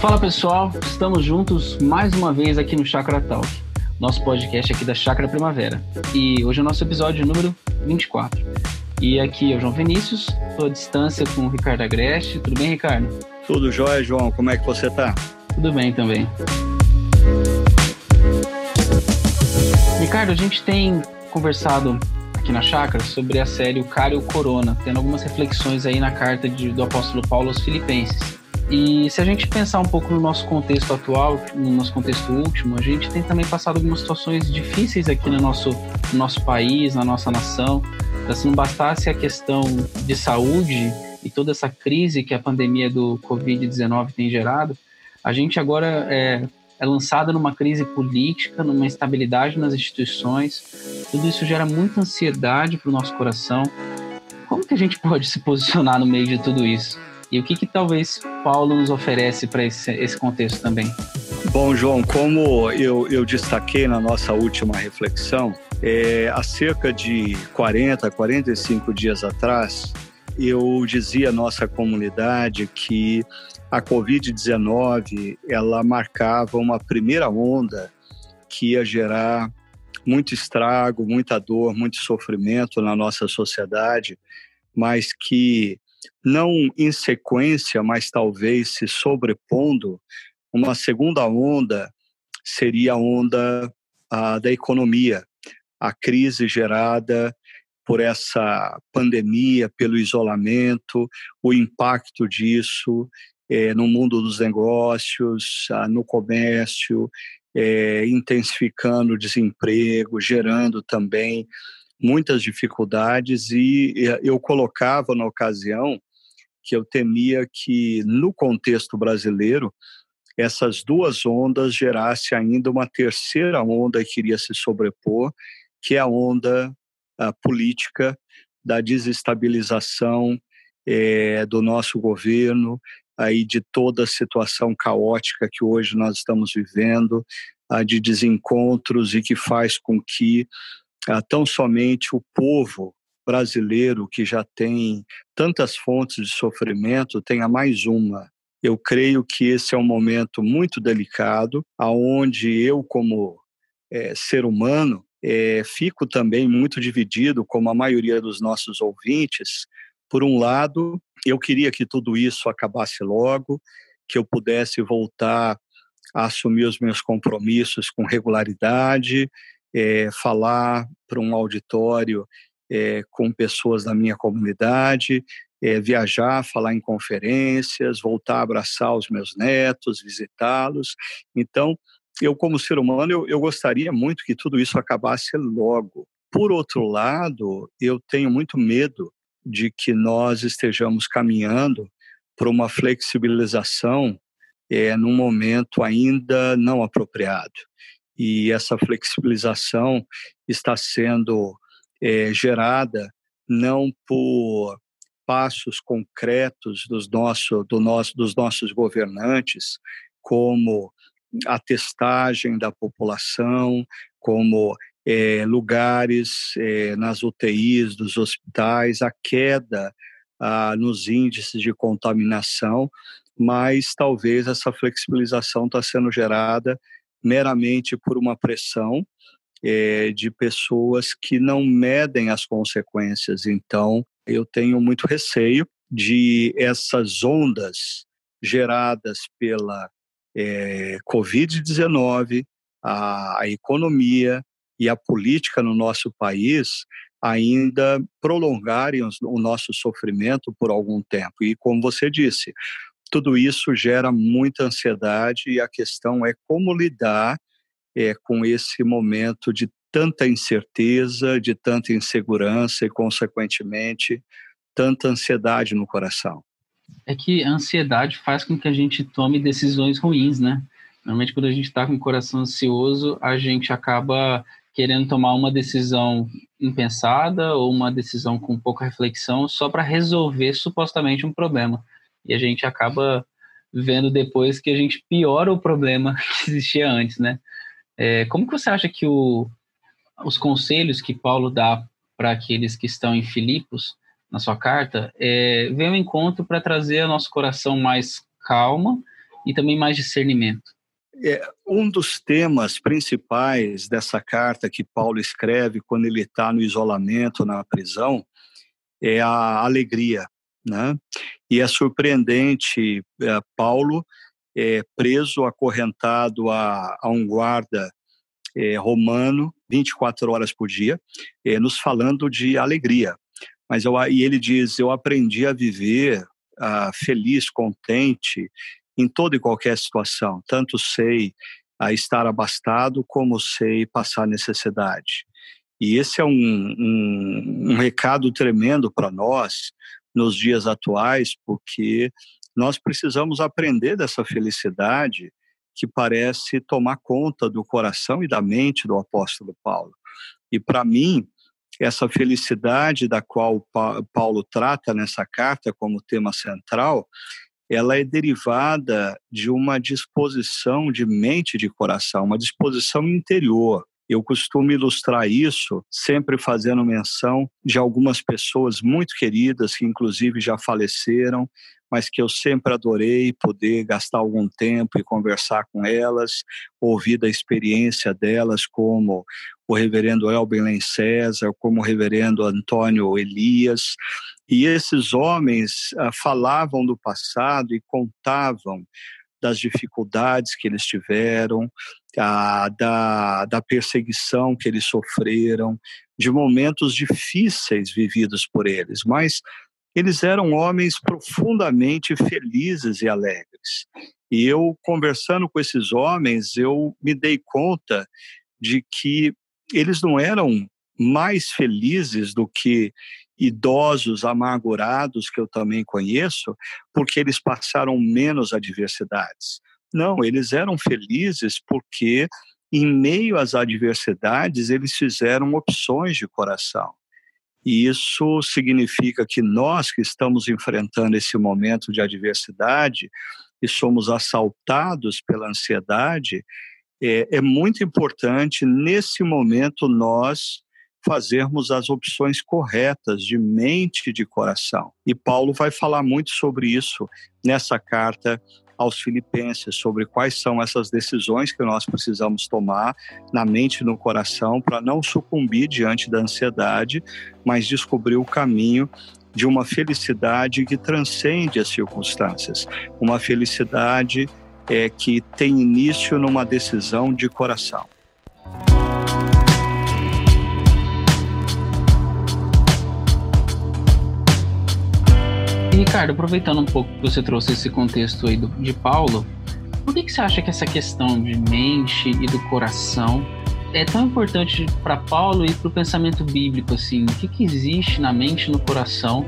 Fala pessoal, estamos juntos mais uma vez aqui no Chakra Talk, nosso podcast aqui da Chakra Primavera. E hoje é o nosso episódio número 24. E aqui é o João Vinícius, estou à distância com o Ricardo Agreste. Tudo bem, Ricardo? Tudo jóia, João. Como é que você está? Tudo bem também. Ricardo, a gente tem conversado aqui na Chácara sobre a série O Cara e o Corona, tendo algumas reflexões aí na carta de, do apóstolo Paulo aos Filipenses. E se a gente pensar um pouco no nosso contexto atual, no nosso contexto último, a gente tem também passado algumas situações difíceis aqui no nosso, no nosso país, na nossa nação. Então, se não bastasse a questão de saúde e toda essa crise que a pandemia do Covid-19 tem gerado, a gente agora é, é lançado numa crise política, numa instabilidade nas instituições. Tudo isso gera muita ansiedade para o nosso coração. Como que a gente pode se posicionar no meio de tudo isso? E o que, que talvez Paulo nos oferece para esse, esse contexto também? Bom, João, como eu, eu destaquei na nossa última reflexão, é, há cerca de 40, 45 dias atrás, eu dizia à nossa comunidade que a Covid-19 ela marcava uma primeira onda que ia gerar muito estrago, muita dor, muito sofrimento na nossa sociedade, mas que não em sequência, mas talvez se sobrepondo, uma segunda onda seria a onda a, da economia, a crise gerada por essa pandemia, pelo isolamento, o impacto disso é, no mundo dos negócios, no comércio, é, intensificando o desemprego, gerando também muitas dificuldades. E eu colocava na ocasião que eu temia que no contexto brasileiro essas duas ondas gerasse ainda uma terceira onda que iria se sobrepor, que é a onda a política da desestabilização é, do nosso governo, aí de toda a situação caótica que hoje nós estamos vivendo, de desencontros e que faz com que ah, tão somente o povo brasileiro, que já tem tantas fontes de sofrimento, tenha mais uma. Eu creio que esse é um momento muito delicado, aonde eu, como é, ser humano, é, fico também muito dividido, como a maioria dos nossos ouvintes. Por um lado, eu queria que tudo isso acabasse logo, que eu pudesse voltar a assumir os meus compromissos com regularidade, é, falar para um auditório é, com pessoas da minha comunidade, é, viajar, falar em conferências, voltar a abraçar os meus netos, visitá-los. Então, eu como ser humano, eu, eu gostaria muito que tudo isso acabasse logo. Por outro lado, eu tenho muito medo de que nós estejamos caminhando para uma flexibilização é, num momento ainda não apropriado. E essa flexibilização está sendo é, gerada não por passos concretos dos, nosso, do nosso, dos nossos governantes, como a testagem da população, como é, lugares é, nas UTIs dos hospitais, a queda nos índices de contaminação, mas talvez essa flexibilização está sendo gerada meramente por uma pressão é, de pessoas que não medem as consequências. Então, eu tenho muito receio de essas ondas geradas pela é, Covid-19, a, a economia e a política no nosso país ainda prolongarem o nosso sofrimento por algum tempo. E como você disse, tudo isso gera muita ansiedade e a questão é como lidar é, com esse momento de tanta incerteza, de tanta insegurança e, consequentemente, tanta ansiedade no coração. É que a ansiedade faz com que a gente tome decisões ruins, né? Normalmente, quando a gente está com o coração ansioso, a gente acaba querendo tomar uma decisão impensada ou uma decisão com pouca reflexão só para resolver supostamente um problema e a gente acaba vendo depois que a gente piora o problema que existia antes, né? É, como que você acha que o, os conselhos que Paulo dá para aqueles que estão em Filipos na sua carta, é, vem ao encontro para trazer ao nosso coração mais calma e também mais discernimento. É, um dos temas principais dessa carta que Paulo escreve quando ele está no isolamento, na prisão, é a alegria. Né? E é surpreendente, é, Paulo é preso, acorrentado a, a um guarda é, romano, 24 horas por dia, é, nos falando de alegria. Mas eu, e ele diz: Eu aprendi a viver ah, feliz, contente em toda e qualquer situação. Tanto sei a estar abastado, como sei passar necessidade. E esse é um, um, um recado tremendo para nós nos dias atuais, porque nós precisamos aprender dessa felicidade que parece tomar conta do coração e da mente do apóstolo Paulo. E para mim, essa felicidade da qual Paulo trata nessa carta como tema central, ela é derivada de uma disposição de mente e de coração, uma disposição interior. Eu costumo ilustrar isso sempre fazendo menção de algumas pessoas muito queridas que inclusive já faleceram, mas que eu sempre adorei poder gastar algum tempo e conversar com elas, ouvir da experiência delas, como o reverendo Elben César, como o reverendo Antônio Elias. E esses homens ah, falavam do passado e contavam das dificuldades que eles tiveram, ah, da, da perseguição que eles sofreram, de momentos difíceis vividos por eles, mas eles eram homens profundamente felizes e alegres. E eu, conversando com esses homens, eu me dei conta de que eles não eram mais felizes do que idosos amargurados que eu também conheço, porque eles passaram menos adversidades. Não, eles eram felizes porque, em meio às adversidades, eles fizeram opções de coração. E isso significa que nós que estamos enfrentando esse momento de adversidade e somos assaltados pela ansiedade, é, é muito importante nesse momento nós fazermos as opções corretas de mente e de coração. E Paulo vai falar muito sobre isso nessa carta aos filipenses sobre quais são essas decisões que nós precisamos tomar na mente e no coração para não sucumbir diante da ansiedade, mas descobrir o caminho de uma felicidade que transcende as circunstâncias, uma felicidade é, que tem início numa decisão de coração. Ricardo, aproveitando um pouco que você trouxe esse contexto aí do, de Paulo, por que, que você acha que essa questão de mente e do coração é tão importante para Paulo e para o pensamento bíblico? Assim, o que, que existe na mente e no coração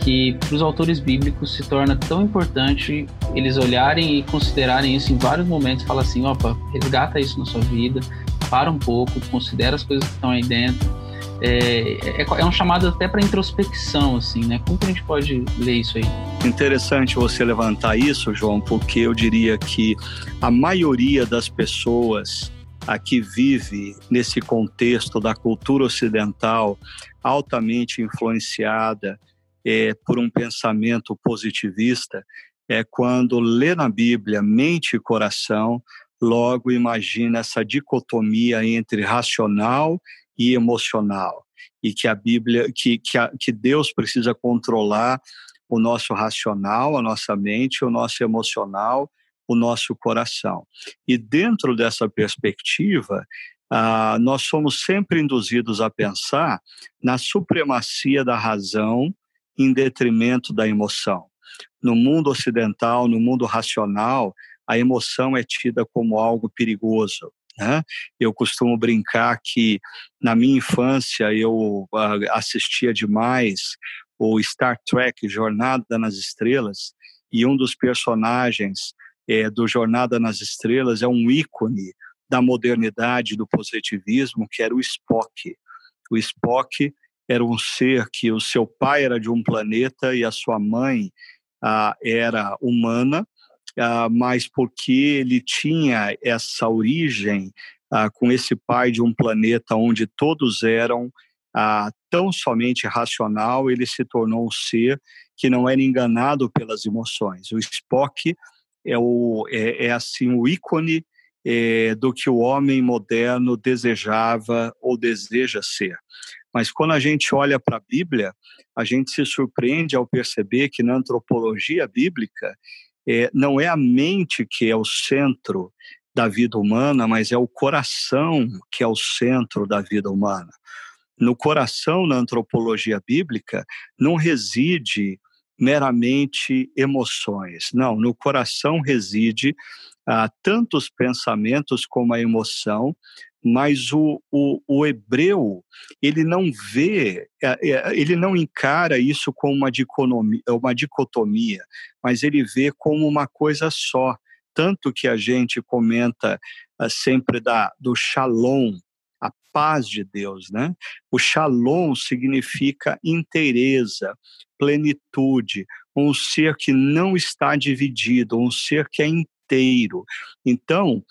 que para os autores bíblicos se torna tão importante eles olharem e considerarem isso em vários momentos, falar assim, opa, resgata isso na sua vida, para um pouco, considera as coisas que estão aí dentro é, é, é um chamado até para introspecção, assim, né? Como que a gente pode ler isso aí? Interessante você levantar isso, João, porque eu diria que a maioria das pessoas aqui vive nesse contexto da cultura ocidental altamente influenciada é, por um pensamento positivista, é quando lê na Bíblia mente e coração, logo imagina essa dicotomia entre racional e emocional e que a Bíblia, que, que, a, que Deus precisa controlar o nosso racional, a nossa mente, o nosso emocional, o nosso coração. E dentro dessa perspectiva, ah, nós somos sempre induzidos a pensar na supremacia da razão em detrimento da emoção. No mundo ocidental, no mundo racional, a emoção é tida como algo perigoso. Né? Eu costumo brincar que na minha infância eu uh, assistia demais o Star Trek Jornada nas Estrelas e um dos personagens é, do Jornada nas Estrelas é um ícone da modernidade do positivismo que era o Spock. O Spock era um ser que o seu pai era de um planeta e a sua mãe ah, era humana mas porque ele tinha essa origem uh, com esse pai de um planeta onde todos eram uh, tão somente racional, ele se tornou um ser que não era enganado pelas emoções. O Spock é, o, é, é assim o ícone é, do que o homem moderno desejava ou deseja ser. Mas quando a gente olha para a Bíblia, a gente se surpreende ao perceber que na antropologia bíblica é, não é a mente que é o centro da vida humana, mas é o coração que é o centro da vida humana. No coração, na antropologia bíblica, não reside meramente emoções. Não, no coração reside ah, tanto os pensamentos como a emoção, mas o, o, o, hebreu ele não vê, é, é, ele não encara isso como uma dicotomia, uma dicotomia, mas ele vê como uma coisa só. Tanto que a gente comenta ah, sempre da, do shalom, a paz de Deus, né? O shalom significa inteireza, plenitude, um ser que não está dividido, um ser que é inteiro. Então,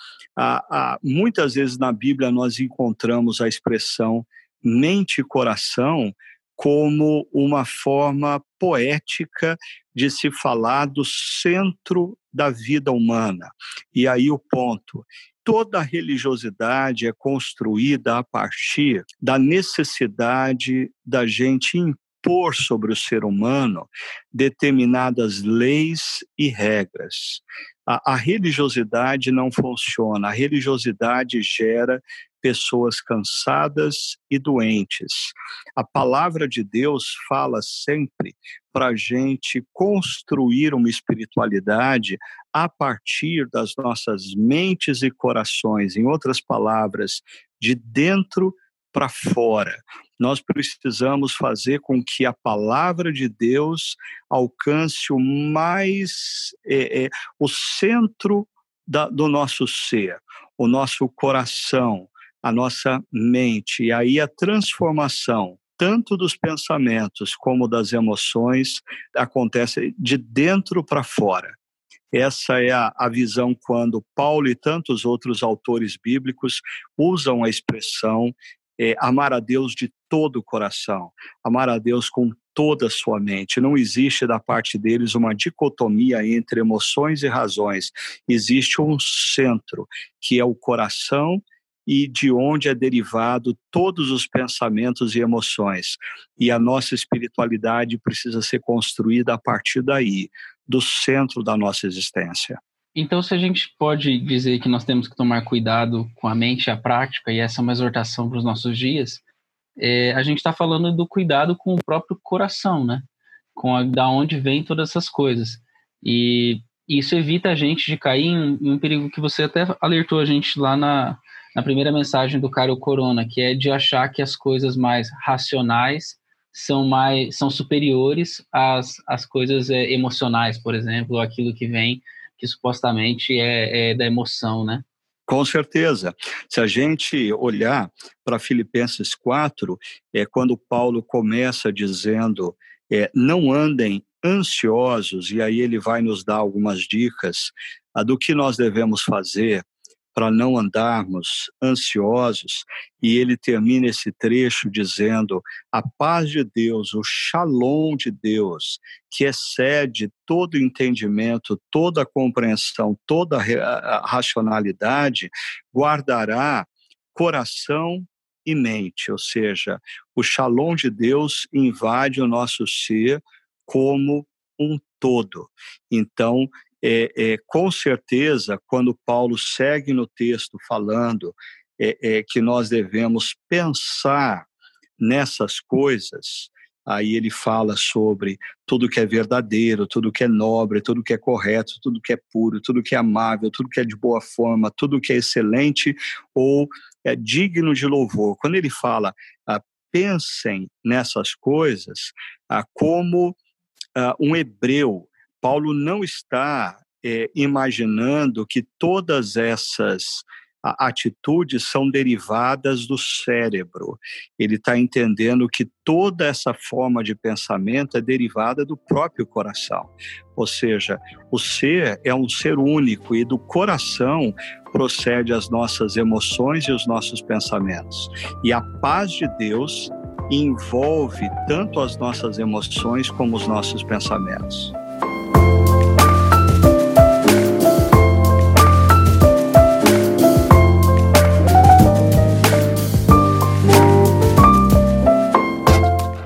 muitas vezes na Bíblia nós encontramos a expressão mente e coração como uma forma poética de se falar do centro da vida humana. E aí o ponto. Toda religiosidade é construída a partir da necessidade da gente impor sobre o ser humano determinadas leis e regras. A, a, religiosidade não funciona, a religiosidade gera pessoas cansadas e doentes. A palavra de Deus fala sempre para a gente construir uma espiritualidade a partir das nossas mentes e corações, em outras palavras, de dentro para fora. Nós precisamos fazer com que a palavra de Deus alcance o mais é, é, o centro da, do nosso ser, o nosso coração, a nossa mente. E aí a transformação tanto dos pensamentos como das emoções acontece de dentro para fora. Essa é a, a, visão quando Paulo e tantos outros autores bíblicos usam a expressão é, amar a Deus de todo o coração, amar a Deus com toda a sua mente. Não existe da parte deles uma dicotomia entre emoções e razões. Existe um centro, que é o coração e de onde é derivado todos os pensamentos e emoções. E a nossa espiritualidade precisa ser construída a partir daí, do centro da nossa existência. Então, se a gente pode dizer que nós temos que tomar cuidado com a mente a prática, e essa é uma exortação para os nossos dias, é, a gente está falando do cuidado com o próprio coração, né? Com a, da onde vem todas essas coisas. E isso evita a gente de cair em, em um perigo que você até alertou a gente lá na, na primeira mensagem do Caro Corona, que é de achar que as coisas mais racionais são mais são superiores às, às coisas é, emocionais, por exemplo, aquilo que vem que supostamente é, é da emoção, né? Com certeza. Se a gente olhar para Filipenses 4, é quando Paulo começa dizendo: é, não andem ansiosos, e aí ele vai nos dar algumas dicas do que nós devemos fazer para não andarmos ansiosos. E ele termina esse trecho dizendo: a paz de Deus, o shalom de Deus, que excede todo entendimento, toda compreensão, toda racionalidade, guardará coração e mente, ou seja, o shalom de Deus invade o nosso ser como um todo. Então, é, é, com certeza, quando Paulo segue no texto falando é, é, que nós devemos pensar nessas coisas, aí ele fala sobre tudo que é verdadeiro, tudo que é nobre, tudo que é correto, tudo que é puro, tudo que é amável, tudo que é de boa forma, tudo que é excelente ou é digno de louvor. Quando ele fala ah, pensem nessas coisas, ah, como ah, um hebreu Paulo não está é, imaginando que todas essas atitudes são derivadas do cérebro. Ele está entendendo que toda essa forma de pensamento é derivada do próprio coração. Ou seja, o ser é um ser único e do coração procede as nossas emoções e os nossos pensamentos. E a paz de Deus envolve tanto as nossas emoções como os nossos pensamentos.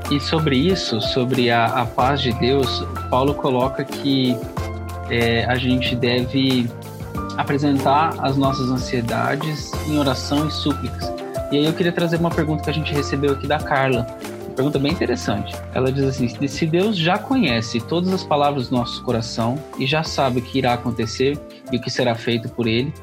E sobre isso, sobre a, a paz de Deus, Paulo coloca que é, a gente deve apresentar as nossas ansiedades em oração e súplicas. E aí eu queria trazer uma pergunta que a gente recebeu aqui da Carla. Uma pergunta bem interessante. Ela diz assim: se Deus já conhece todas as palavras do nosso coração e já sabe o que irá acontecer e o que será feito por Ele,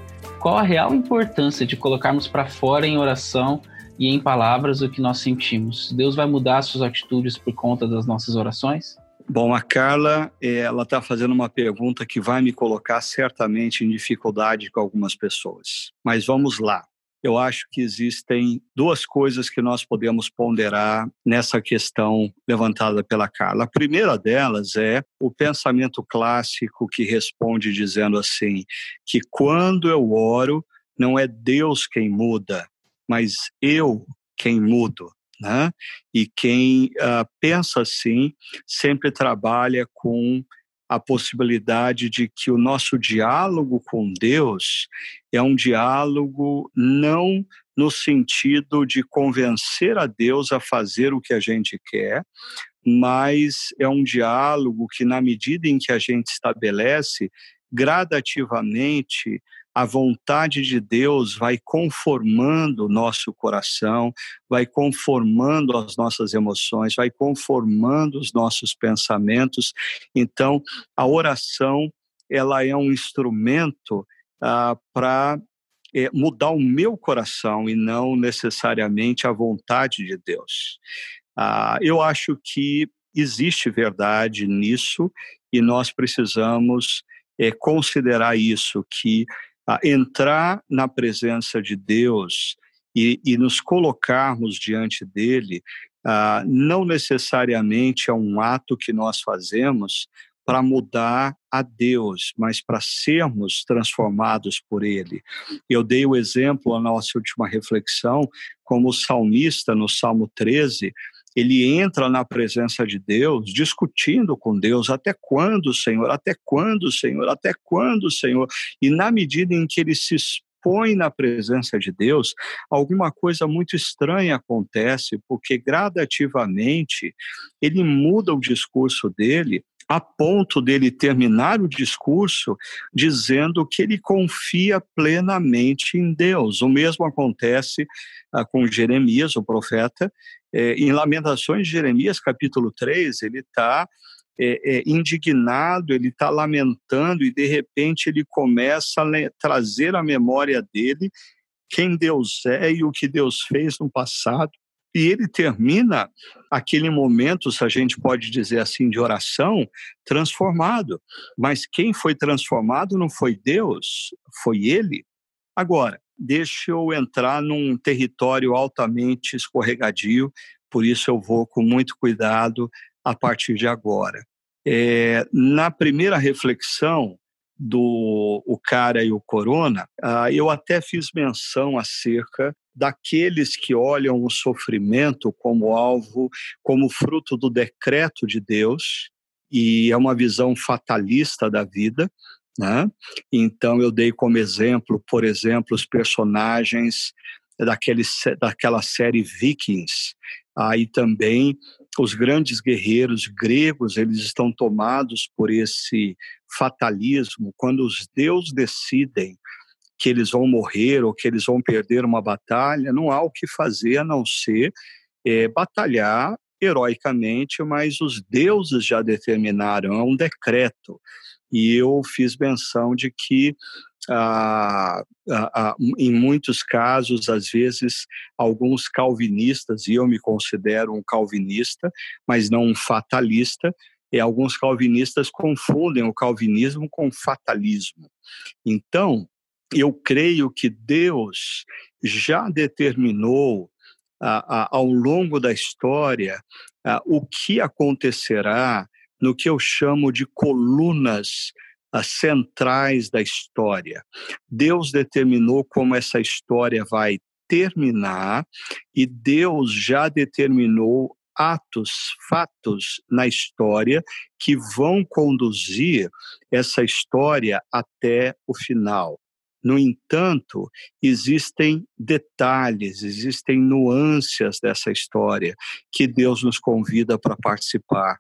qual a real importância de colocarmos para fora em oração e em palavras o que nós sentimos? Deus vai mudar suas atitudes por conta das nossas orações? Bom, a Carla, ela está fazendo uma pergunta que vai me colocar certamente em dificuldade com algumas pessoas. Mas vamos lá. Eu acho que existem duas coisas que nós podemos ponderar nessa questão levantada pela Carla. A primeira delas é o pensamento clássico que responde dizendo assim: que quando eu oro, não é Deus quem muda, mas eu quem mudo. Né? E quem uh, pensa assim sempre trabalha com a possibilidade de que o nosso diálogo com Deus é um diálogo não no sentido de convencer a Deus a fazer o que a gente quer, mas é um diálogo que, na medida em que a gente estabelece, gradativamente a vontade de Deus vai conformando o nosso coração, vai conformando as nossas emoções, vai conformando os nossos pensamentos. Então, a oração ela é um instrumento ah, para é, mudar o meu coração e não necessariamente a vontade de Deus. Ah, eu acho que existe verdade nisso e nós precisamos é, considerar isso, que a entrar na presença de Deus e, e nos colocarmos diante dele, uh, não necessariamente é um ato que nós fazemos para mudar a Deus, mas para sermos transformados por Ele. Eu dei o exemplo na nossa última reflexão, como o salmista no Salmo 13, ele entra na presença de Deus, discutindo com Deus, até quando, Senhor? Até quando, Senhor? Até quando, Senhor? E na medida em que ele se expõe na presença de Deus, alguma coisa muito estranha acontece, porque gradativamente ele muda o discurso dele a ponto dele terminar o discurso dizendo que ele confia plenamente em Deus. O mesmo acontece ah, com Jeremias, o profeta, é, em Lamentações de Jeremias, capítulo 3, ele está é, é, indignado, ele está lamentando e de repente ele começa a trazer à memória dele quem Deus é e o que Deus fez no passado. E ele termina aquele momento, se a gente pode dizer assim, de oração, transformado. Mas quem foi transformado não foi Deus, foi ele. Agora, deixa eu entrar num território altamente escorregadio, por isso eu vou com muito cuidado a partir de agora. É, na primeira reflexão do o cara e o corona, ah, eu até fiz menção acerca daqueles que olham o sofrimento como alvo, como fruto do decreto de Deus, e é uma visão fatalista da vida, né? Então, eu dei como exemplo, por exemplo, os personagens daquele, daquela série Vikings. Aí também os grandes guerreiros gregos, eles estão tomados por esse fatalismo. Quando os deuses decidem que eles vão morrer ou que eles vão perder uma batalha, não há o que fazer a não ser é, batalhar heroicamente, mas os deuses já determinaram, é um decreto e eu fiz menção de que ah, ah, ah, em muitos casos, às vezes, alguns calvinistas, e eu me considero um calvinista, mas não um fatalista, e alguns calvinistas confundem o calvinismo com fatalismo. Então, eu creio que Deus já determinou ao longo da história o que acontecerá no que eu chamo de colunas as centrais da história. Deus determinou como essa história vai terminar e Deus já determinou atos, fatos na história que vão conduzir essa história até o final. No entanto, existem detalhes, existem nuances dessa história que Deus nos convida para participar,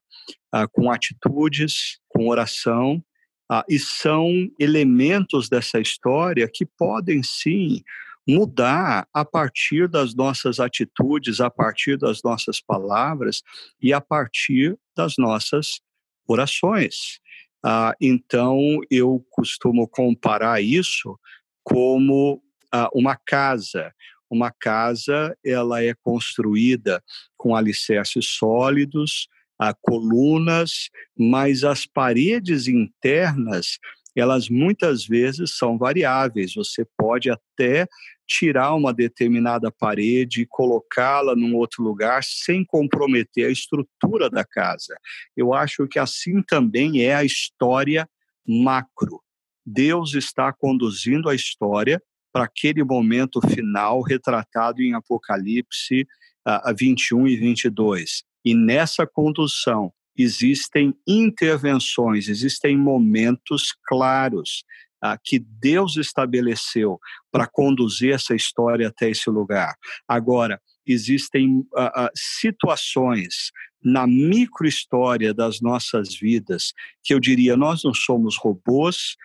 ah, com atitudes, com oração, ah, e são elementos dessa história que podem sim mudar a partir das nossas atitudes, a partir das nossas palavras e a partir das nossas orações. Ah, então, eu costumo comparar isso como ah, uma casa. Uma casa, ela é construída com alicerces sólidos, ah, colunas, mas as paredes internas elas muitas vezes são variáveis. Você pode até tirar uma determinada parede e colocá-la num outro lugar sem comprometer a estrutura da casa. Eu acho que assim também é a história macro. Deus está conduzindo a história para aquele momento final retratado em Apocalipse uh, 21 e 22. E nessa condução, existem intervenções, existem momentos claros ah, que Deus estabeleceu para conduzir essa história até esse lugar. Agora, existem ah, ah, situações na microhistória das nossas vidas que eu diria nós não somos robôs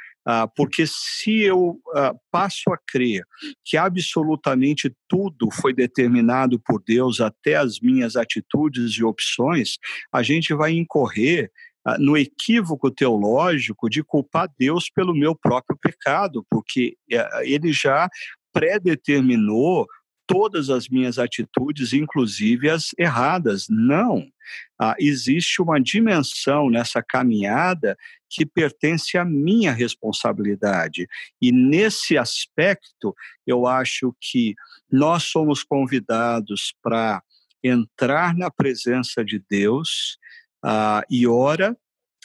porque se eu ah, passo a crer que absolutamente tudo foi determinado por Deus, até as minhas atitudes e opções, a gente vai incorrer ah, no equívoco teológico de culpar Deus pelo meu próprio pecado, porque eh, ele já predeterminou todas as minhas atitudes, inclusive as erradas. Não. Ah, existe uma dimensão nessa caminhada que pertence à minha responsabilidade. E nesse aspecto, eu acho que nós somos convidados para entrar na presença de Deus ah, e ora,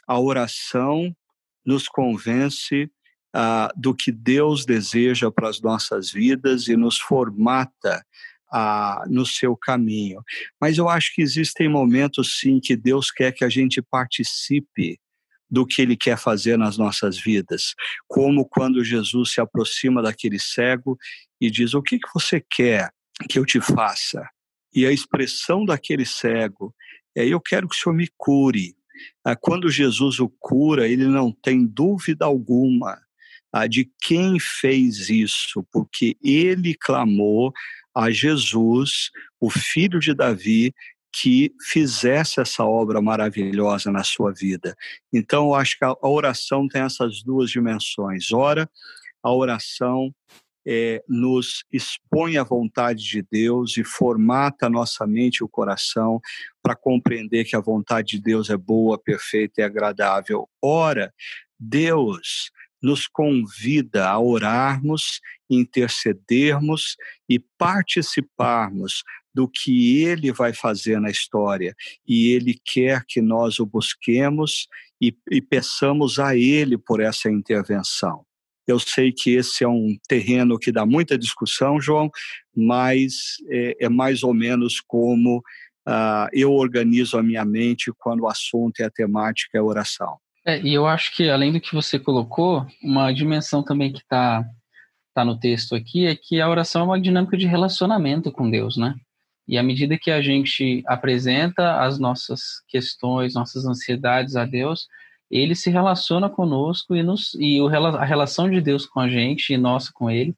a oração nos convence ah, do que Deus deseja para as nossas vidas e nos formata ah, no seu caminho. Mas eu acho que existem momentos, sim, que Deus quer que a gente participe do que ele quer fazer nas nossas vidas, como quando Jesus se aproxima daquele cego e diz: O que, que você quer que eu te faça? E a expressão daquele cego é: Eu quero que o Senhor me cure. Ah, quando Jesus o cura, ele não tem dúvida alguma ah, de quem fez isso, porque ele clamou a Jesus, o filho de Davi, que fizesse essa obra maravilhosa na sua vida. Então, eu acho que a oração tem essas duas dimensões. Ora, a oração é, nos expõe à vontade de Deus e formata nossa mente e o coração para compreender que a vontade de Deus é boa, perfeita e agradável. Ora, Deus nos convida a orarmos, intercedermos e participarmos do que ele vai fazer na história. E ele quer que nós o busquemos e, e peçamos a ele por essa intervenção. Eu sei que esse é um terreno que dá muita discussão, João, mas é, é mais ou menos como uh, eu organizo a minha mente quando o assunto e a temática é oração. É, e eu acho que, além do que você colocou, uma dimensão também que está tá no texto aqui é que a oração é uma dinâmica de relacionamento com Deus, né? E à medida que a gente apresenta as nossas questões, nossas ansiedades a Deus, ele se relaciona conosco e, nos, e o, a relação de Deus com a gente e nossa com ele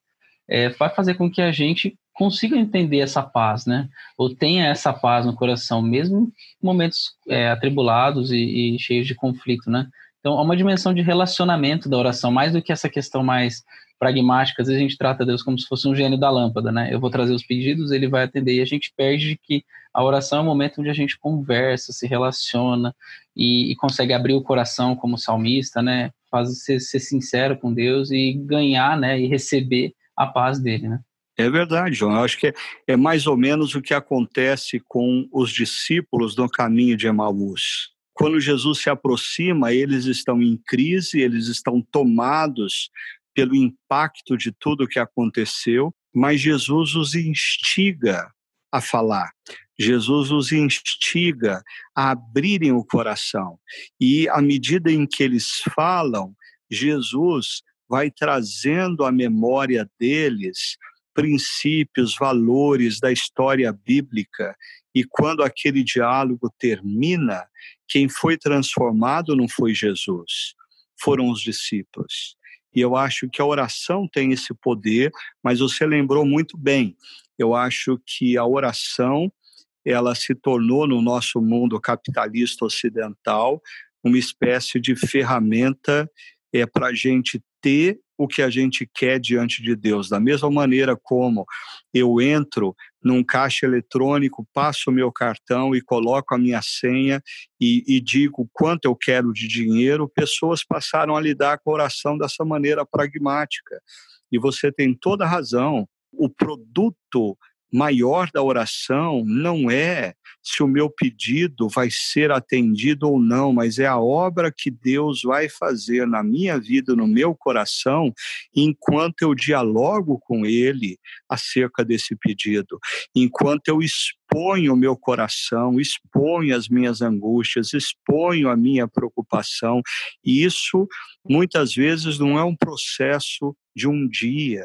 é, vai fazer com que a gente consiga entender essa paz, né? Ou tenha essa paz no coração, mesmo em momentos é, atribulados e, e, cheios de conflito, né? Então, há uma dimensão de relacionamento da oração, mais do que essa questão mais pragmática. Às vezes a gente trata Deus como se fosse um gênio da lâmpada, né? Eu vou trazer os pedidos, ele vai atender, e a gente perde que a oração é um momento onde a gente conversa, se relaciona e, e consegue abrir o coração como salmista, né? Faz ser, ser sincero com Deus e ganhar, né? E receber a paz dele, né? É verdade, João. Eu acho que é, é, mais ou menos o que acontece com os discípulos no caminho de Emaús. Quando Jesus se aproxima, eles estão em crise, eles estão tomados pelo impacto de tudo o que aconteceu. mas Jesus os instiga a falar. Jesus os instiga a abrirem o coração. E à medida em que eles falam, Jesus vai trazendo à memória deles princípios, valores da história bíblica. E quando aquele diálogo termina, quem foi transformado não foi Jesus, foram os discípulos. E eu acho que a oração tem esse poder, mas você lembrou muito bem. Eu acho que a oração ela se tornou no nosso mundo capitalista ocidental uma espécie de ferramenta é para a gente ter o que a gente quer diante de Deus. Da mesma maneira como eu entro num caixa eletrônico, passo o meu cartão e coloco a minha senha e, e digo quanto eu quero de dinheiro, pessoas passaram a lidar com a oração dessa maneira pragmática. E você tem toda a razão. O produto maior da oração não é se o meu pedido vai ser atendido ou não, mas é a obra que Deus vai fazer na minha vida, no meu coração, enquanto eu dialogo com Ele acerca desse pedido, enquanto eu exponho o meu coração, exponho as minhas angústias, exponho a minha preocupação. E isso muitas vezes não é um processo de um dia,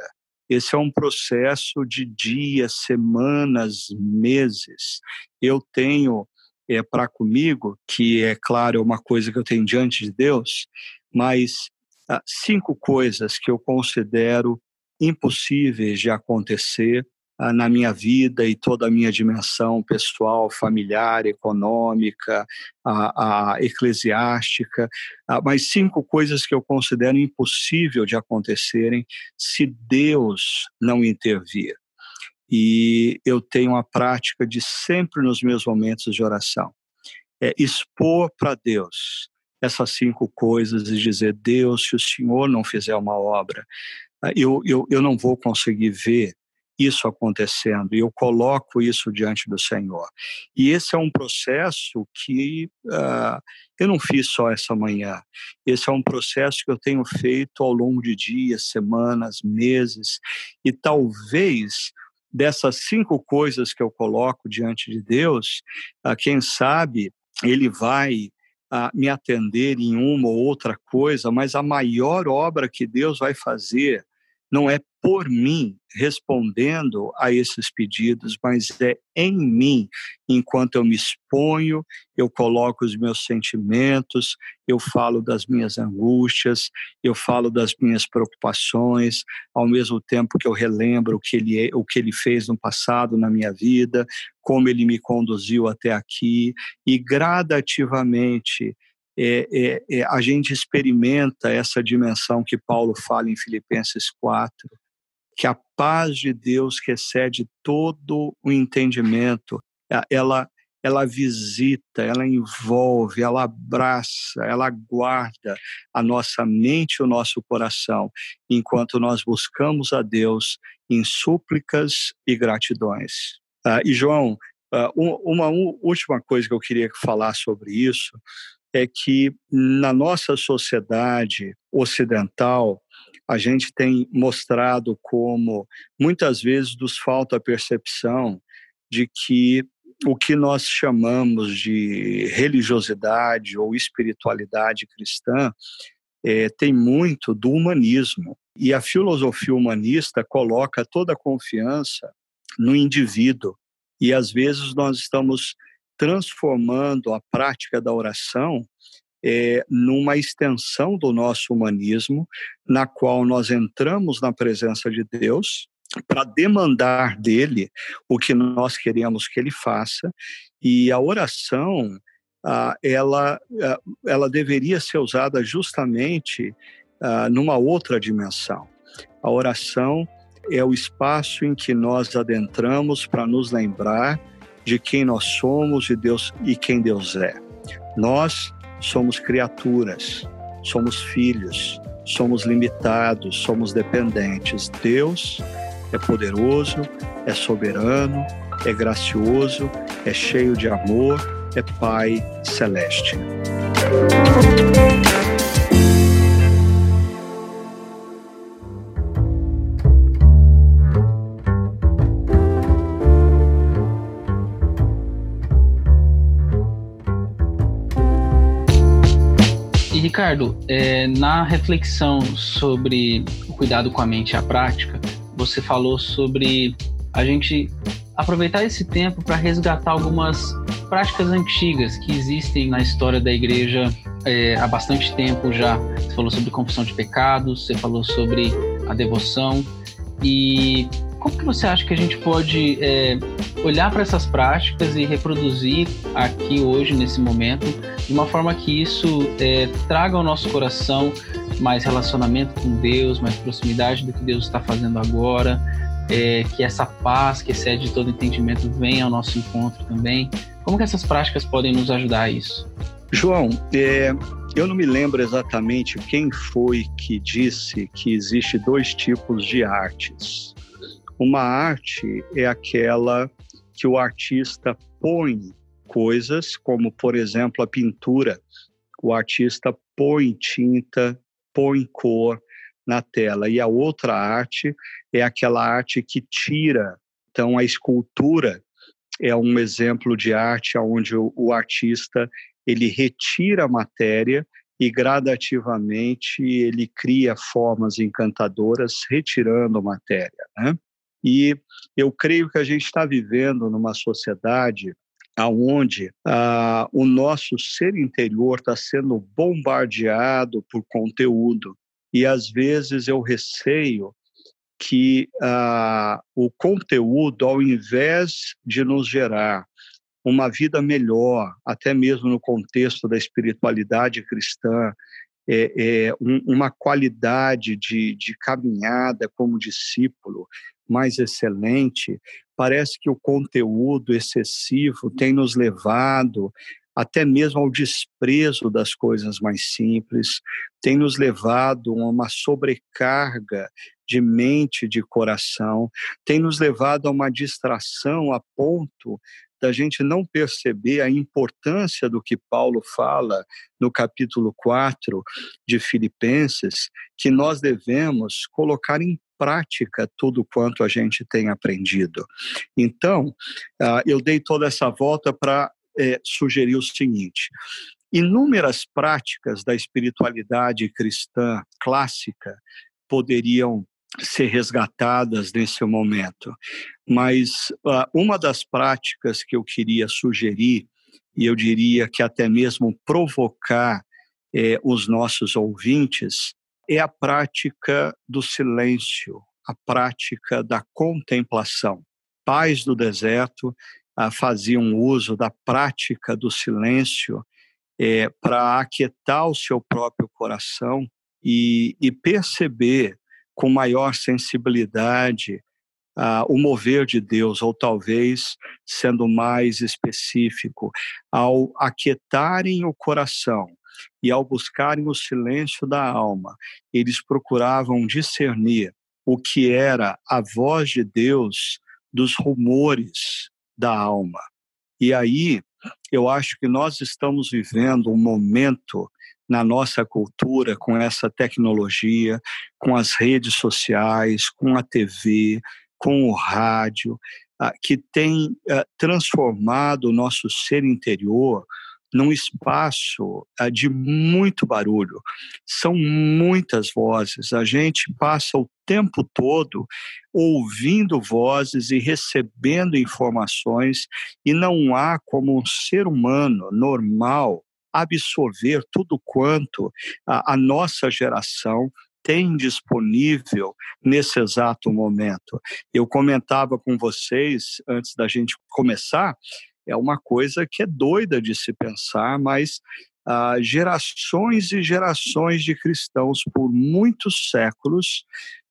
esse é um processo de dias, semanas, meses. Eu tenho é, para comigo, que é claro, é uma coisa que eu tenho diante de Deus, mas ah, cinco coisas que eu considero impossíveis de acontecer na minha vida e toda a minha dimensão pessoal, familiar, econômica, a, a eclesiástica, mas cinco coisas que eu considero impossível de acontecerem se Deus não intervir. E eu tenho a prática de sempre nos meus momentos de oração é expor para Deus essas cinco coisas e dizer: Deus, se o Senhor não fizer uma obra, eu, eu, eu não vou conseguir ver isso acontecendo e eu coloco isso diante do Senhor. E esse é um processo que uh, eu não fiz só essa manhã. Esse é um processo que eu tenho feito ao longo de dias, semanas, meses e talvez dessas cinco coisas que eu coloco diante de Deus, uh, quem sabe Ele vai uh, me atender em uma ou outra coisa, mas a maior obra que Deus vai fazer não é por mim respondendo a esses pedidos, mas é em mim, enquanto eu me exponho, eu coloco os meus sentimentos, eu falo das minhas angústias, eu falo das minhas preocupações, ao mesmo tempo que eu relembro o que ele, é, o que ele fez no passado na minha vida, como ele me conduziu até aqui, e gradativamente é, é, é, a gente experimenta essa dimensão que Paulo fala em Filipenses 4, que a paz de Deus que excede todo o entendimento, ela, ela visita, ela envolve, ela abraça, ela guarda a nossa mente e o nosso coração, enquanto nós buscamos a Deus em súplicas e gratidões. Ah, e João, ah, uma última coisa que eu queria falar sobre isso é que na nossa sociedade ocidental, a gente tem mostrado como muitas vezes nos falta a percepção de que o que nós chamamos de religiosidade ou espiritualidade cristã é, tem muito do humanismo. E a filosofia humanista coloca toda a confiança no indivíduo. E às vezes nós estamos transformando a prática da oração é, numa extensão do nosso humanismo, na qual nós entramos na presença de Deus para demandar dele o que nós queremos que ele faça, e a oração ah, ela, ela deveria ser usada justamente ah, numa outra dimensão. A oração é o espaço em que nós adentramos para nos lembrar de quem nós somos e Deus e quem Deus é. Nós somos criaturas, somos filhos, somos limitados, somos dependentes. Deus é poderoso, é soberano, é gracioso, é cheio de amor, é Pai celeste. Ricardo, é, na reflexão sobre o cuidado com a mente e a prática, você falou sobre a gente aproveitar esse tempo para resgatar algumas práticas antigas que existem na história da igreja é, há bastante tempo já. Você falou sobre confissão de pecados, você falou sobre a devoção e como que você acha que a gente pode é, olhar para essas práticas e reproduzir aqui hoje, nesse momento, de uma forma que isso é, traga ao nosso coração mais relacionamento com Deus, mais proximidade do que Deus está fazendo agora, é, que essa paz que excede todo entendimento venha ao nosso encontro também. Como que essas práticas podem nos ajudar a isso? João, é, eu não me lembro exatamente quem foi que disse que existe dois tipos de artes. Uma arte é aquela que o artista põe coisas, como por exemplo a pintura. O artista põe tinta, põe cor na tela. E a outra arte é aquela arte que tira. Então a escultura é um exemplo de arte onde o, o artista ele retira a matéria e gradativamente ele cria formas encantadoras retirando matéria, né? E eu creio que a gente está vivendo numa sociedade aonde ah, o nosso ser interior está sendo bombardeado por conteúdo. E às vezes eu receio que ah, o conteúdo, ao invés de nos gerar uma vida melhor, até mesmo no contexto da espiritualidade cristã, é, é, um, uma qualidade de, de caminhada como discípulo, mais excelente, parece que o conteúdo excessivo tem nos levado até mesmo ao desprezo das coisas mais simples, tem nos levado a uma sobrecarga de mente, de coração, tem nos levado a uma distração a ponto da gente não perceber a importância do que Paulo fala no capítulo 4 de Filipenses, que nós devemos colocar em prática tudo quanto a gente tem aprendido. Então, ah, eu dei toda essa volta para é, sugerir o seguinte: inúmeras práticas da espiritualidade cristã clássica poderiam ser resgatadas nesse momento. Mas uh, uma das práticas que eu queria sugerir, e eu diria que até mesmo provocar eh, os nossos ouvintes, é a prática do silêncio, a prática da contemplação. Pais do deserto uh, faziam uso da prática do silêncio eh, para aquietar o seu próprio coração e, e perceber com maior sensibilidade uh, o mover de Deus, ou talvez, sendo mais específico, ao aquietarem o coração e ao buscarem o silêncio da alma, eles procuravam discernir o que era a voz de Deus dos rumores da alma. E aí, eu acho que nós estamos vivendo um momento na nossa cultura com essa tecnologia, com as redes sociais, com a TV, com o rádio, ah, que tem ah, transformado o nosso ser interior num espaço ah, de muito barulho. São muitas vozes. A gente passa o tempo todo ouvindo vozes e recebendo informações, e não há como um ser humano normal absorver tudo quanto a, a nossa geração tem disponível nesse exato momento. Eu comentava com vocês antes da gente começar, é uma coisa que é doida de se pensar, mas ah, gerações e gerações de cristãos por muitos séculos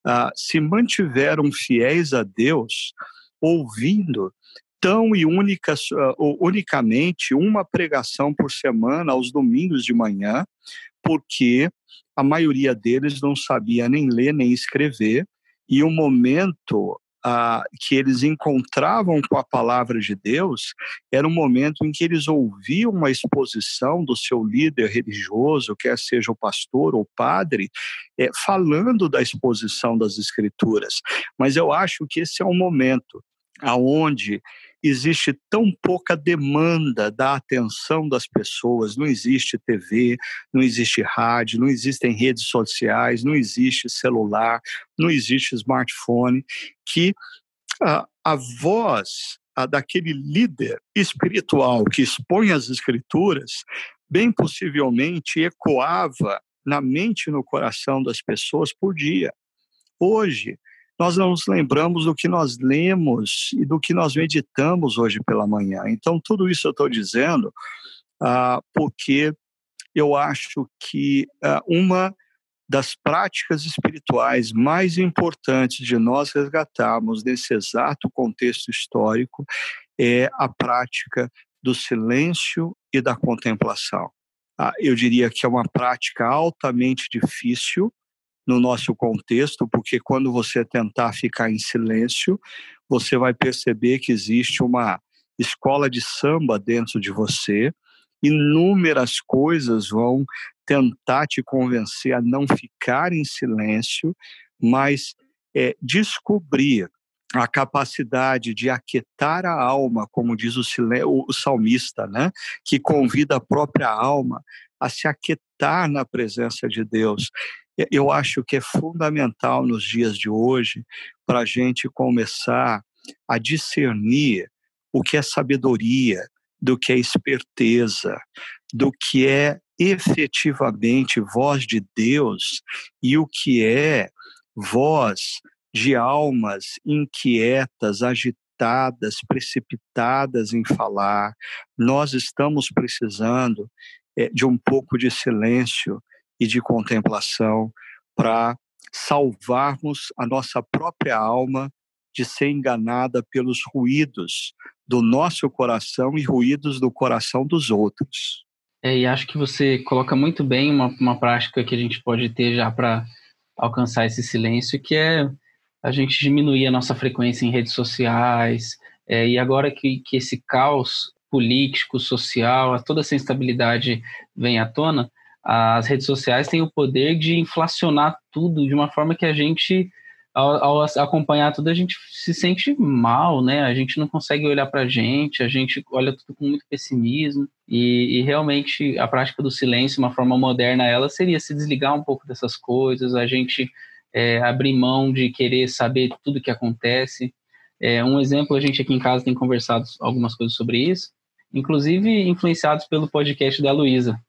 ah, se mantiveram fiéis a Deus, ouvindo tão e única, uh, unicamente uma pregação por semana aos domingos de manhã, porque a maioria deles não sabia nem ler nem escrever, e o momento uh, que eles encontravam com a palavra de Deus era um momento em que eles ouviam uma exposição do seu líder religioso, quer seja o pastor ou o padre, é, falando da exposição das Escrituras. Mas eu acho que esse é um momento aonde existe tão pouca demanda da atenção das pessoas, não existe TV, não existe rádio, não existem redes sociais, não existe celular, não existe smartphone, que a, a voz a daquele líder espiritual que expõe as escrituras, bem possivelmente ecoava na mente e no coração das pessoas por dia. Hoje, nós não nos lembramos do que nós lemos e do que nós meditamos hoje pela manhã. Então, tudo isso eu estou dizendo ah, porque eu acho que ah, uma das práticas espirituais mais importantes de nós resgatarmos nesse exato contexto histórico é a prática do silêncio e da contemplação. Ah, eu diria que é uma prática altamente difícil, no nosso contexto, porque quando você tentar ficar em silêncio, você vai perceber que existe uma escola de samba dentro de você, inúmeras coisas vão tentar te convencer a não ficar em silêncio, mas é, descobrir a capacidade de aquietar a alma, como diz o, o salmista, né? que convida a própria alma a se aquietar na presença de Deus eu acho que é fundamental nos dias de hoje para a gente começar a discernir o que é sabedoria, do que é esperteza, do que é efetivamente voz de Deus e o que é voz de almas inquietas, agitadas, precipitadas em falar. Nós estamos precisando é, de um pouco de silêncio e de contemplação para salvarmos a nossa própria alma de ser enganada pelos ruídos do nosso coração e ruídos do coração dos outros. É, e acho que você coloca muito bem uma, uma prática que a gente pode ter já para alcançar esse silêncio, que é a gente diminuir a nossa frequência em redes sociais. É, e agora que, que esse caos político, social, toda essa instabilidade vem à tona, as redes sociais têm o poder de inflacionar tudo de uma forma que a gente, ao, ao acompanhar tudo, a gente se sente mal, né? A gente não consegue olhar para a gente, a gente olha tudo com muito pessimismo. E, e, realmente a prática do silêncio, uma forma moderna, ela seria se desligar um pouco dessas coisas, a gente é, abrir mão de querer saber tudo que acontece. É, um exemplo, a gente aqui em casa tem conversado algumas coisas sobre isso, inclusive influenciados pelo podcast da Luísa,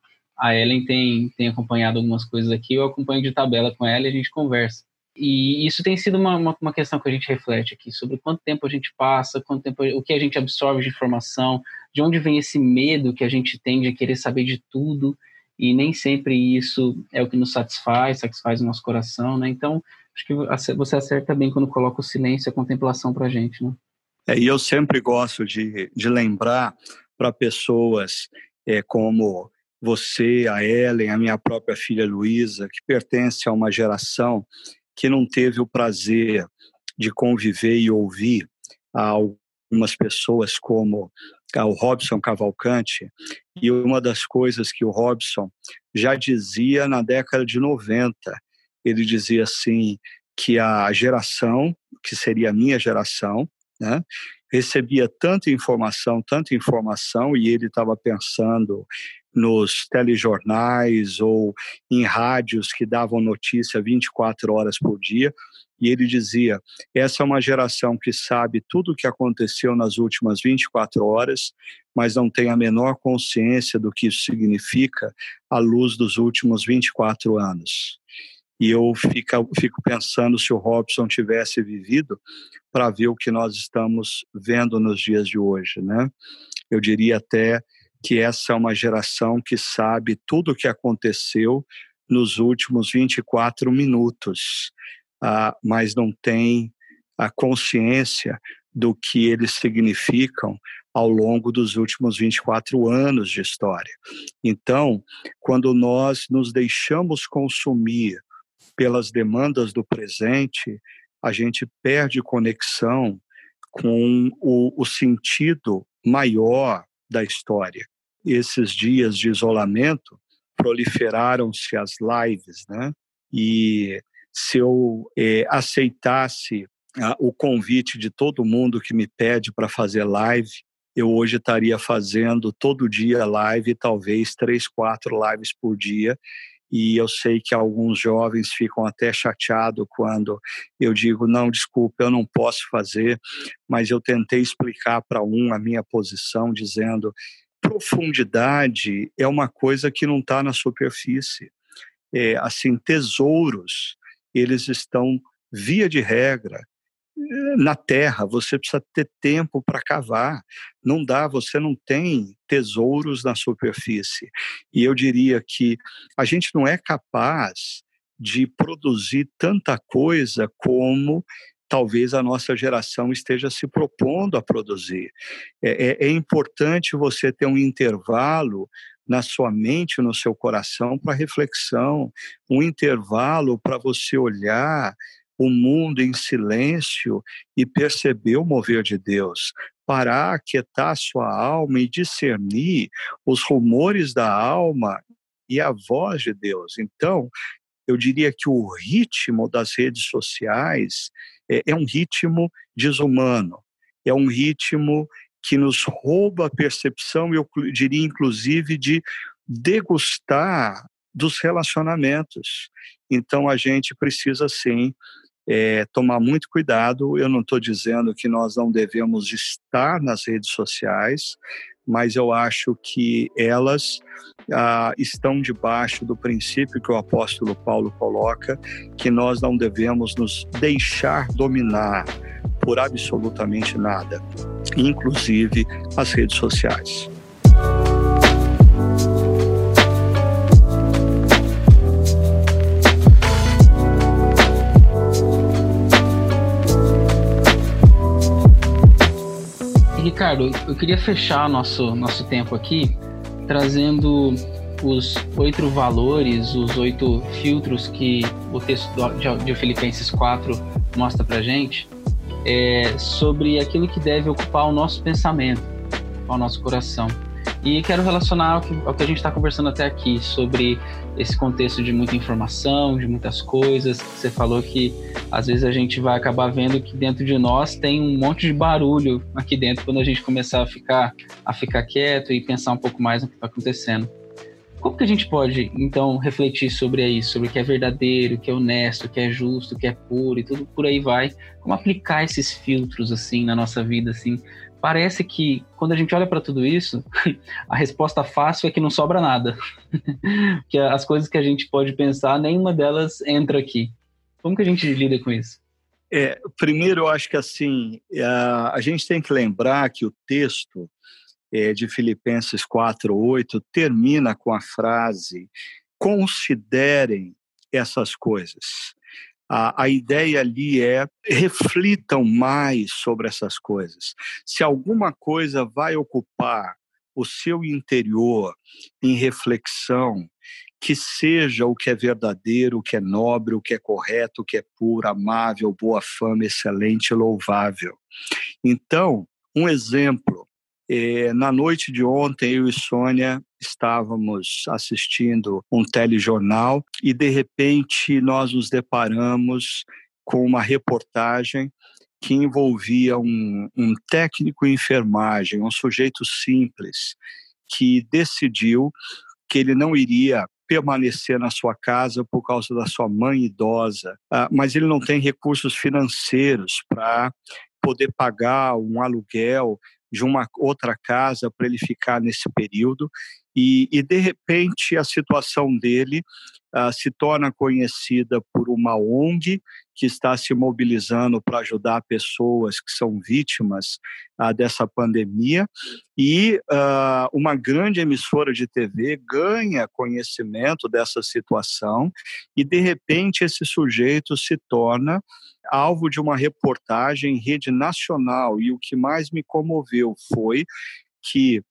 a Ellen tem, tem acompanhado algumas coisas aqui, eu acompanho de tabela com ela e a gente conversa. E isso tem sido uma, uma, uma, questão que a gente reflete aqui, sobre quanto tempo a gente passa, quanto tempo, o que a gente absorve de informação, de onde vem esse medo que a gente tem de querer saber de tudo, e nem sempre isso é o que nos satisfaz, satisfaz o nosso coração, né? Então, acho que você acerta bem quando coloca o silêncio e a contemplação para a gente, né? É, e eu sempre gosto de, de lembrar para pessoas é, como você, a Ellen, a minha própria filha Luísa, que pertence a uma geração que não teve o prazer de conviver e ouvir algumas pessoas como o Robson Cavalcante, e uma das coisas que o Robson já dizia na década de 90, ele dizia assim que a geração, que seria a minha geração, né, recebia tanta informação, tanta informação, e ele estava pensando nos telejornais ou em rádios que davam notícia 24 horas por dia. E ele dizia: essa é uma geração que sabe tudo o que aconteceu nas últimas 24 horas, mas não tem a menor consciência do que isso significa à luz dos últimos 24 anos. E eu fico, fico pensando se o Robson tivesse vivido para ver o que nós estamos vendo nos dias de hoje, né? Eu diria até que essa é uma geração que sabe tudo o que aconteceu nos últimos 24 minutos, uh, mas não tem a consciência do que eles significam ao longo dos últimos 24 anos de história. Então, quando nós nos deixamos consumir pelas demandas do presente, a gente perde conexão com o, o sentido maior da história. Esses dias de isolamento proliferaram-se as lives, né? E se eu é, aceitasse ah, o convite de todo mundo que me pede para fazer live, eu hoje estaria fazendo todo dia live, talvez três, quatro lives por dia. E eu sei que alguns jovens ficam até chateados quando eu digo: não, desculpa, eu não posso fazer, mas eu tentei explicar para um a minha posição, dizendo: profundidade é uma coisa que não está na superfície. É, assim, tesouros, eles estão, via de regra, na terra, você precisa ter tempo para cavar. Não dá, você não tem tesouros na superfície. E eu diria que a gente não é capaz de produzir tanta coisa como talvez a nossa geração esteja se propondo a produzir. É, é, é importante você ter um intervalo na sua mente, no seu coração, para reflexão, um intervalo para você olhar o mundo em silêncio e perceber o mover de Deus, parar, aquietar sua alma e discernir os rumores da alma e a voz de Deus. Então, eu diria que o ritmo das redes sociais é, é um ritmo desumano, é um ritmo que nos rouba a percepção, eu diria inclusive, de degustar dos relacionamentos. Então a gente precisa sim é, tomar muito cuidado. Eu não estou dizendo que nós não devemos estar nas redes sociais, mas eu acho que elas ah, estão debaixo do princípio que o apóstolo Paulo coloca, que nós não devemos nos deixar dominar por absolutamente nada, inclusive as redes sociais. Ricardo, eu queria fechar nosso, nosso tempo aqui trazendo os oito valores, os oito filtros que o texto de, Filipenses 4 mostra pra gente é, sobre aquilo que deve ocupar o nosso pensamento, o nosso coração. E quero relacionar ao que, ao que a gente está conversando até aqui, sobre esse contexto de muita informação, de muitas coisas. Você falou que às vezes a gente vai acabar vendo que dentro de nós tem um monte de barulho aqui dentro quando a gente começar a ficar, a ficar quieto e pensar um pouco mais no que está acontecendo. Como que a gente pode, então, refletir sobre isso, sobre o que é verdadeiro, o que é honesto, o que é justo, o que é puro e tudo por aí vai? Como aplicar esses filtros, assim, na nossa vida, assim, parece que quando a gente olha para tudo isso, a resposta fácil é que não sobra nada. que as coisas que a gente pode pensar, nenhuma delas entra aqui. Como que a gente lida com isso? É, primeiro, eu acho que assim, a, a gente tem que lembrar que o texto é, de Filipenses 4:8 termina com a frase: considerem essas coisas. A, a ideia ali é reflitam mais sobre essas coisas. Se alguma coisa vai ocupar o seu interior em reflexão, que seja o que é verdadeiro, o que é nobre, o que é correto, o que é puro, amável, boa fama, excelente, louvável. Então, um exemplo. É, na noite de ontem, eu e Sônia estávamos assistindo um telejornal e de repente nós nos deparamos com uma reportagem que envolvia um, um técnico em enfermagem, um sujeito simples, que decidiu que ele não iria permanecer na sua casa por causa da sua mãe idosa, ah, mas ele não tem recursos financeiros para poder pagar um aluguel de uma outra casa para ele ficar nesse período. E, e de repente a situação dele uh, se torna conhecida por uma ONG que está se mobilizando para ajudar pessoas que são vítimas uh, dessa pandemia. E uh, uma grande emissora de TV ganha conhecimento dessa situação e de repente esse sujeito se torna alvo de uma reportagem em rede nacional. E o que mais me comoveu foi que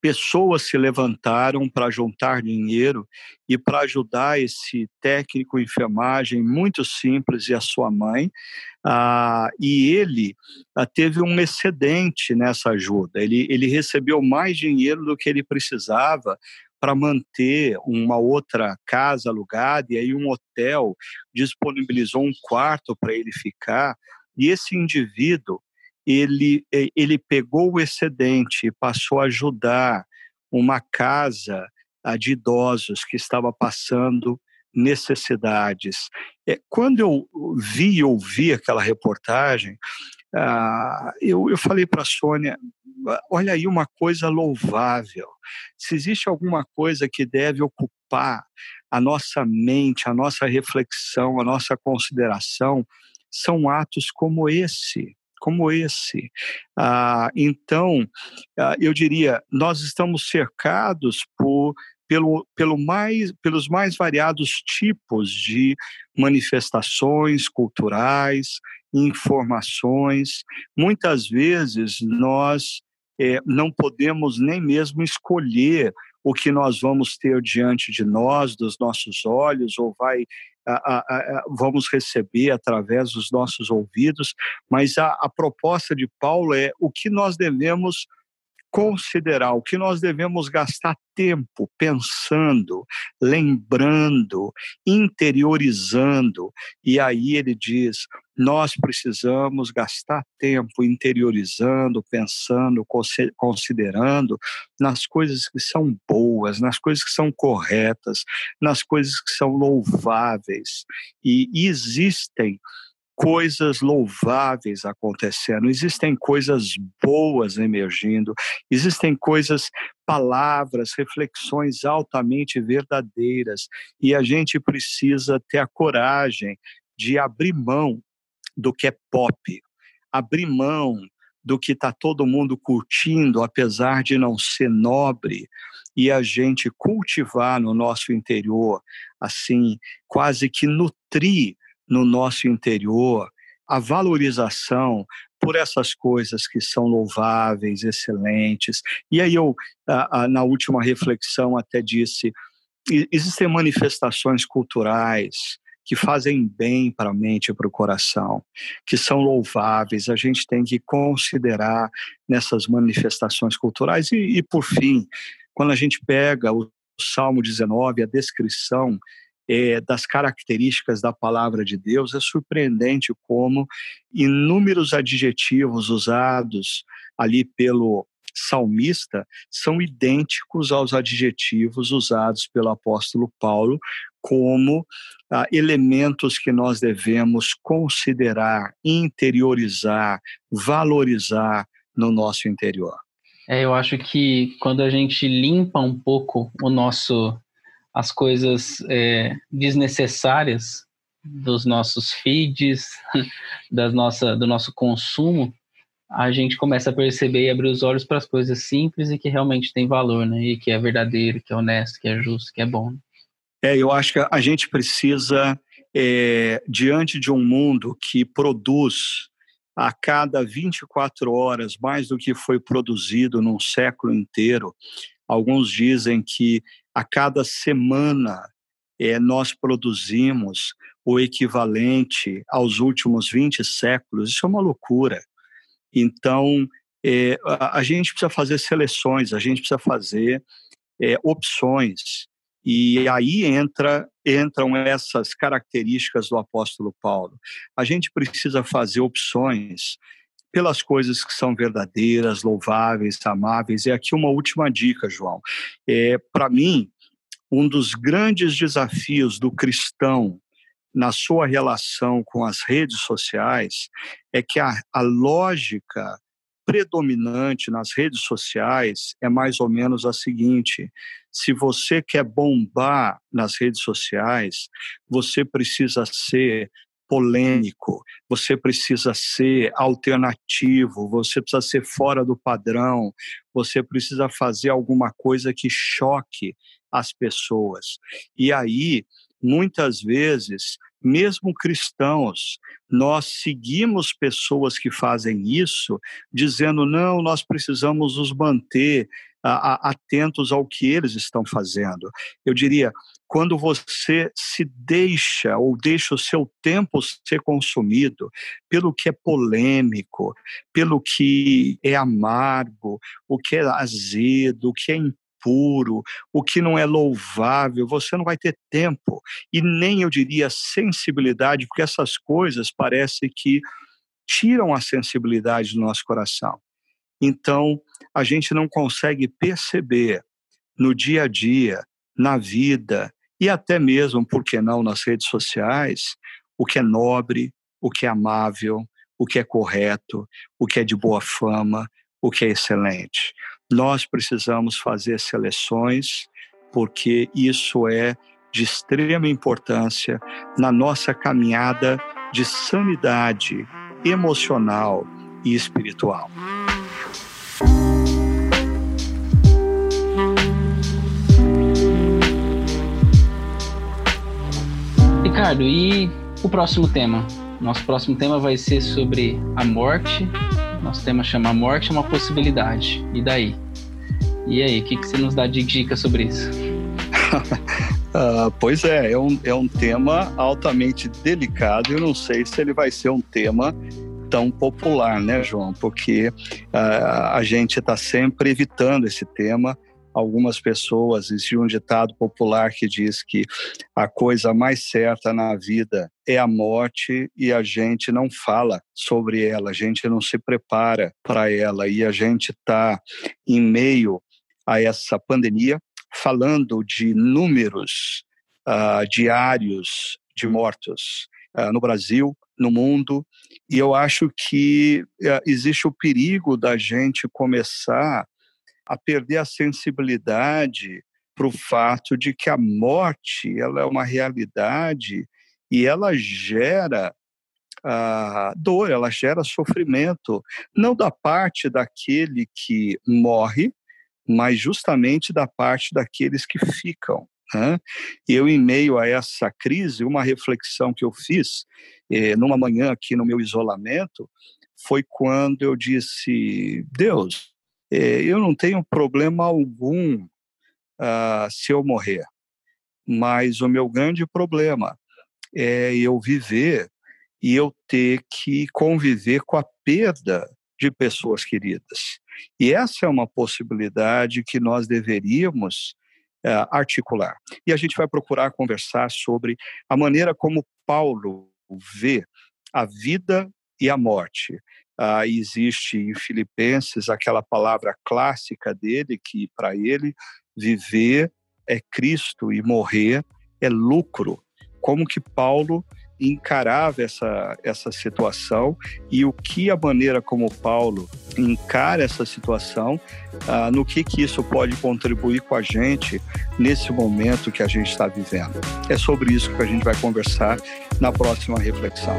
pessoas se levantaram para juntar dinheiro e para ajudar esse técnico em enfermagem muito simples e a sua mãe. Ah, e ele ah, teve um excedente nessa ajuda. Ele, ele recebeu mais dinheiro do que ele precisava para manter uma outra casa alugada e aí um hotel disponibilizou um quarto para ele ficar e esse indivíduo ele ele pegou o excedente e passou a ajudar uma casa de idosos que estava passando necessidades. É, quando eu vi e ouvi aquela reportagem, ah, eu, eu falei para a Sônia: olha aí uma coisa louvável. Se existe alguma coisa que deve ocupar a nossa mente, a nossa reflexão, a nossa consideração, são atos como esse. Como esse. Ah, então, ah, eu diria, nós estamos cercados por pelo, pelo mais, pelos mais variados tipos de manifestações culturais, informações. Muitas vezes nós é, não podemos nem mesmo escolher o que nós vamos ter diante de nós, dos nossos olhos, ou vai vamos receber através dos nossos ouvidos, mas a, proposta de Paulo é o que nós devemos considerar o que nós devemos gastar tempo pensando, lembrando, interiorizando. E aí ele diz: nós precisamos gastar tempo interiorizando, pensando, considerando nas coisas que são boas, nas coisas que são corretas, nas coisas que são louváveis. E existem coisas louváveis acontecendo, existem coisas boas emergindo, existem coisas, palavras, reflexões altamente verdadeiras, e a gente precisa ter a coragem de abrir mão do que é pop, abrir mão do que está todo mundo curtindo, apesar de não ser nobre, e a gente cultivar no nosso interior, assim, quase que nutrir no nosso interior a valorização por essas coisas que são louváveis, excelentes. E aí eu, na última reflexão, até disse: existem manifestações culturais que fazem bem para a mente e para o coração, que são louváveis, a gente tem que considerar nessas manifestações culturais. E, e por fim, quando a gente pega o Salmo 19, a descrição é, das características da palavra de Deus, é surpreendente como inúmeros adjetivos usados ali pelo salmista são idênticos aos adjetivos usados pelo apóstolo Paulo como ah, elementos que nós devemos considerar, interiorizar, valorizar no nosso interior. É, eu acho que quando a gente limpa um pouco o nosso as coisas é, desnecessárias dos nossos feeds, das nossa, do nosso consumo, a gente começa a perceber e abrir os olhos para as coisas simples e que realmente tem valor, né? E que é verdadeiro, que é honesto, que é justo, que é bom. É, eu acho que a gente precisa, é, diante de um mundo que produz a cada 24 horas mais do que foi produzido num século inteiro, alguns dizem que a cada semana é, nós produzimos o equivalente aos últimos 20 séculos. Isso é uma loucura. Então, é, a, a, gente precisa fazer seleções, a gente precisa fazer é, opções. E aí entra, entram essas características do apóstolo Paulo. A gente precisa fazer opções pelas coisas que são verdadeiras, louváveis, amáveis. E aqui uma última dica, João. É, Para mim, um dos grandes desafios do cristão na sua relação com as redes sociais é que a, a lógica predominante nas redes sociais é mais ou menos a seguinte: se você quer bombar nas redes sociais, você precisa ser polêmico, você precisa ser alternativo, você precisa ser fora do padrão, você precisa fazer alguma coisa que choque as pessoas. E aí, muitas vezes, mesmo cristãos, nós seguimos pessoas que fazem isso, dizendo: não, nós precisamos nos manter atentos ao que eles estão fazendo. Eu diria, quando você se deixa ou deixa o seu tempo ser consumido pelo que é polêmico, pelo que é amargo, o que é azedo, o que é impuro, o que não é louvável, você não vai ter tempo e nem eu diria sensibilidade, porque essas coisas parece que tiram a sensibilidade do nosso coração. Então, a gente não consegue perceber no dia a dia, na vida e até mesmo, por que não, nas redes sociais, o que é nobre, o que é amável, o que é correto, o que é de boa fama, o que é excelente. Nós precisamos fazer seleções, porque isso é de extrema importância na nossa caminhada de sanidade emocional e espiritual. Ricardo, e o próximo tema? Nosso próximo tema vai ser sobre a morte. Nosso tema chama Morte é uma possibilidade. E daí? E aí, o que, que você nos dá de dica sobre isso? uh, pois é, é um, é um tema altamente delicado. Eu não sei se ele vai ser um tema tão popular, né, João? Porque uh, a gente está sempre evitando esse tema algumas pessoas, existe um ditado popular que diz que a coisa mais certa na vida é a morte e a gente não fala sobre ela, a gente não se prepara para ela. E a gente está em meio a essa pandemia falando de números uh, diários de mortos uh, no Brasil, no mundo, e eu acho que uh, existe o perigo da gente começar a perder a sensibilidade para o fato de que a morte ela é uma realidade e ela gera a dor, ela gera sofrimento, não da parte daquele que morre, mas justamente da parte daqueles que ficam. Né? Eu, em meio a essa crise, uma reflexão que eu fiz eh, numa manhã aqui no meu isolamento foi quando eu disse: Deus, eu não tenho problema algum uh, se eu morrer, mas o meu grande problema é eu viver e eu ter que conviver com a perda de pessoas queridas. E essa é uma possibilidade que nós deveríamos uh, articular. E a gente vai procurar conversar sobre a maneira como Paulo vê a vida e a morte. Ah, existe em Filipenses aquela palavra clássica dele, que para ele viver é Cristo e morrer é lucro. Como que Paulo encarava essa, essa situação e o que a maneira como Paulo encara essa situação, ah, no que, que isso pode contribuir com a gente nesse momento que a gente está vivendo. É sobre isso que a gente vai conversar na próxima reflexão.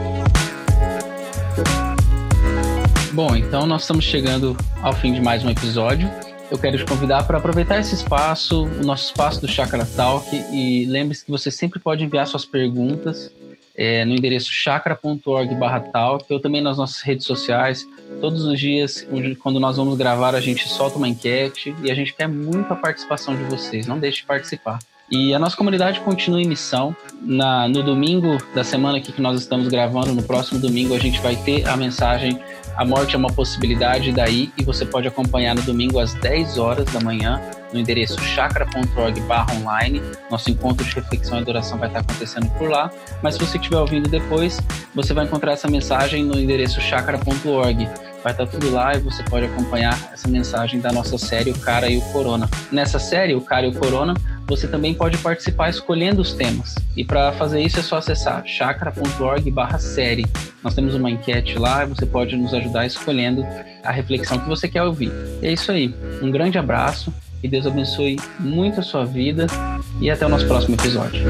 Bom, então nós estamos chegando ao fim de mais um episódio. Eu quero te convidar para aproveitar esse espaço, o nosso espaço do Chakra Talk, e lembre-se que você sempre pode enviar suas perguntas é, no endereço chakra.org/talk ou também nas nossas redes sociais. Todos os dias, quando nós vamos gravar, a gente solta uma enquete e a gente quer muito a participação de vocês. Não deixe de participar. E a nossa comunidade continua em missão. Na, no domingo da semana que nós estamos gravando, no próximo domingo, a gente vai ter a mensagem A Morte é uma Possibilidade daí, e você pode acompanhar no domingo às 10 horas da manhã, no endereço chakra.org online. Nosso encontro de reflexão e adoração vai estar acontecendo por lá. Mas se você estiver ouvindo depois, você vai encontrar essa mensagem no endereço chakra.org. Vai estar tudo lá e você pode acompanhar essa mensagem da nossa série O Cara e o Corona. Nessa série, O Cara e o Corona, você também pode participar escolhendo os temas. E para fazer isso é só acessar chakra.org/série. Nós temos uma enquete lá e você pode nos ajudar escolhendo a reflexão que você quer ouvir. E é isso aí. Um grande abraço que Deus abençoe muito a sua vida e até o nosso próximo episódio.